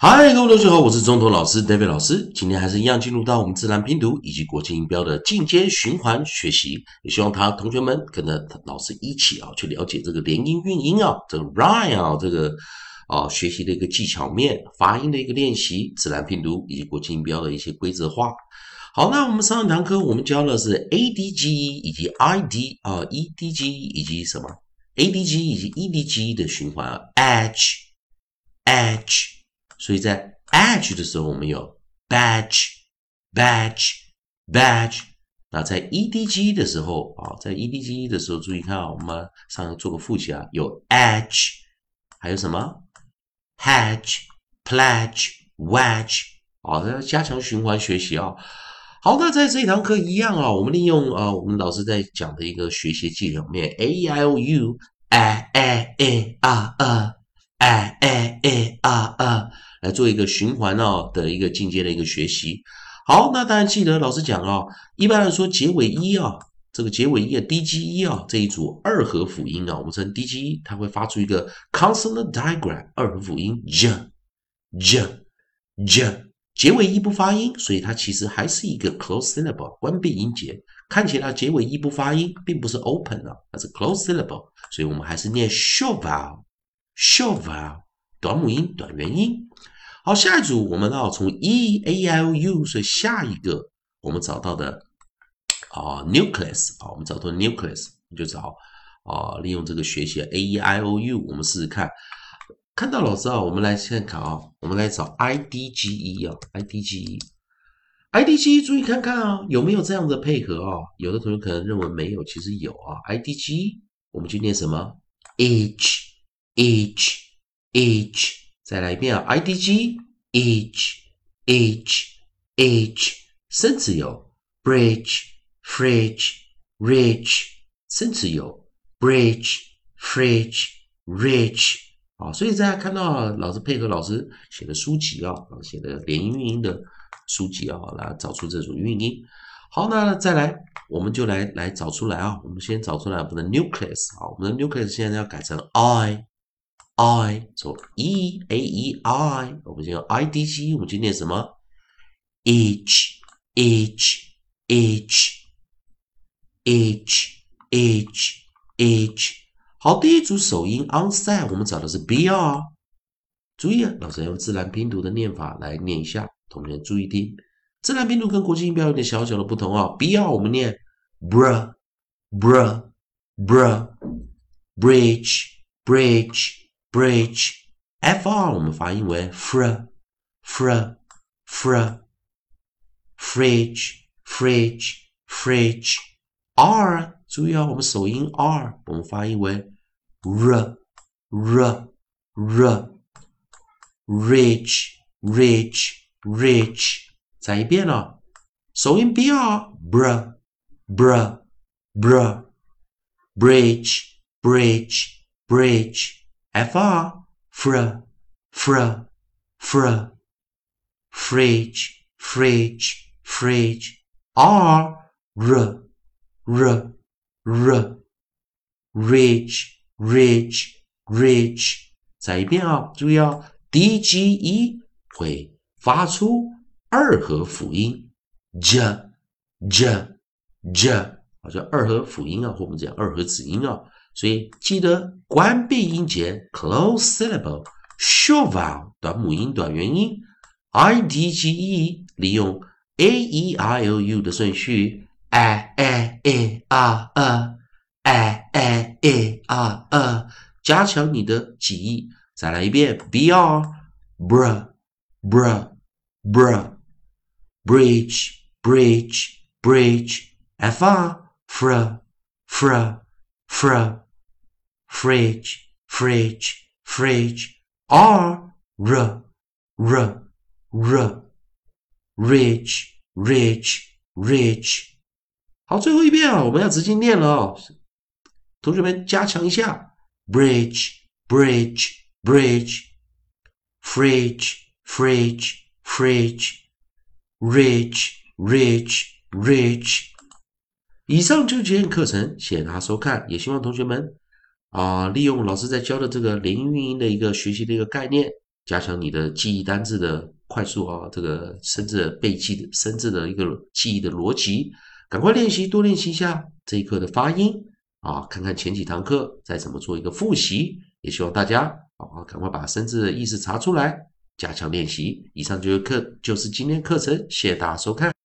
嗨，各位同学好，我是中头老师 David 老师。今天还是一样进入到我们自然拼读以及国际音标的进阶循环学习。也希望他同学们跟着老师一起啊，去了解这个连音韵音啊，这个 rhyme 啊，这个啊学习的一个技巧面，发音的一个练习，自然拼读以及国际音标的一些规则化。好，那我们上一堂课我们教的是 A D G 以及 I D 啊 E D G 以及什么 A D G 以及 E D G 的循环啊，H H。所以在 edge 的时候，我们有 badge，badge，badge。那在 edg 的时候啊，在 edg 的时候，注意看啊，我们上做个复习啊，有 edge，还有什么 hedge，pledge，wedge。好，要加强循环学习啊。好，那在这一堂课一样啊，我们利用啊，我们老师在讲的一个学习技巧面 a i o u，a a a r a，a a a r a。来做一个循环哦的一个进阶的一个学习。好，那当然记得老师讲哦，一般来说结尾一啊，这个结尾一啊，D G 一啊这一组二合辅音啊，我们称 D G 一，它会发出一个 consonant diagram 二合辅音 j j j，结尾一不发音，所以它其实还是一个 close syllable 关闭音节。看起来结尾一不发音，并不是 open 啊，它是 close syllable，所以我们还是念 short vowel，short vowel。短母音、短元音。好，下一组我们要从 e a i o u，所以下一个我们找到的啊，nucleus 啊，我们找到 nucleus，就找啊，利用这个学习 a e i o u，我们试试看。看到老师啊，我们来先看啊，我们来找 i d g e 啊，i d g e，i d g e，注意看看啊，有没有这样的配合啊？有的同学可能认为没有，其实有啊，i d g 我们就念什么？h，h。h，Each，再来一遍啊！I D G Each Each Each，生词有 bridge，fridge，rich，生词有 bridge，fridge，rich，啊，所以大家看到老师配合老师写的书籍啊，写的连音韵音的书籍啊，来找出这种韵音。好，那再来，我们就来来找出来啊，我们先找出来我们的 nucleus 啊，我们的 nucleus 现在要改成 i。I 从 E A E I，我们先用 I D G，我们今天什么？H H H H H H。好，第一组首音 onset，我们找的是 B R。注意啊，老师用自然拼读的念法来念一下，同学注意听。自然拼读跟国际音标有点小小的不同啊。B R 我们念 br br br bridge bridge。bridge f r 我们发音为 fr fr fr fridge fridge fridge r 注意啊，我们首音 r 我们发音为 r r r rich rich rich 再一遍了，首音 br br br br bridge bridge bridge Fr fr fr fr fridge fridge fridge r r r r rich rich rich 再一遍啊，注意啊，d g e 会发出二合辅音 j j j，啊，叫二合辅音啊，或我们讲二合子音啊。所以记得关闭音节，close syllable，short vowel 短母音、短元音，i d g e 利用 a e i o u 的顺序，a a a r a a a a r a，加强你的记忆。再来一遍，b r br br br bridge bridge bridge f r fr fr fr fridge, fridge, fridge, r, r, r, r, rich, rich, rich。好，最后一遍啊，我们要直接念了哦，同学们加强一下，bridge, bridge, bridge, fridge, fridge, fridge, rich, rich, rich。以上就是今天课程，谢谢大家收看，也希望同学们。 啊，利用老师在教的这个连运营的一个学习的一个概念，加强你的记忆单字的快速啊，这个生字背记的生字的一个记忆的逻辑，赶快练习，多练习一下这一课的发音啊，看看前几堂课再怎么做一个复习，也希望大家啊赶快把生字的意思查出来，加强练习。以上就是课，就是今天课程，谢谢大家收看。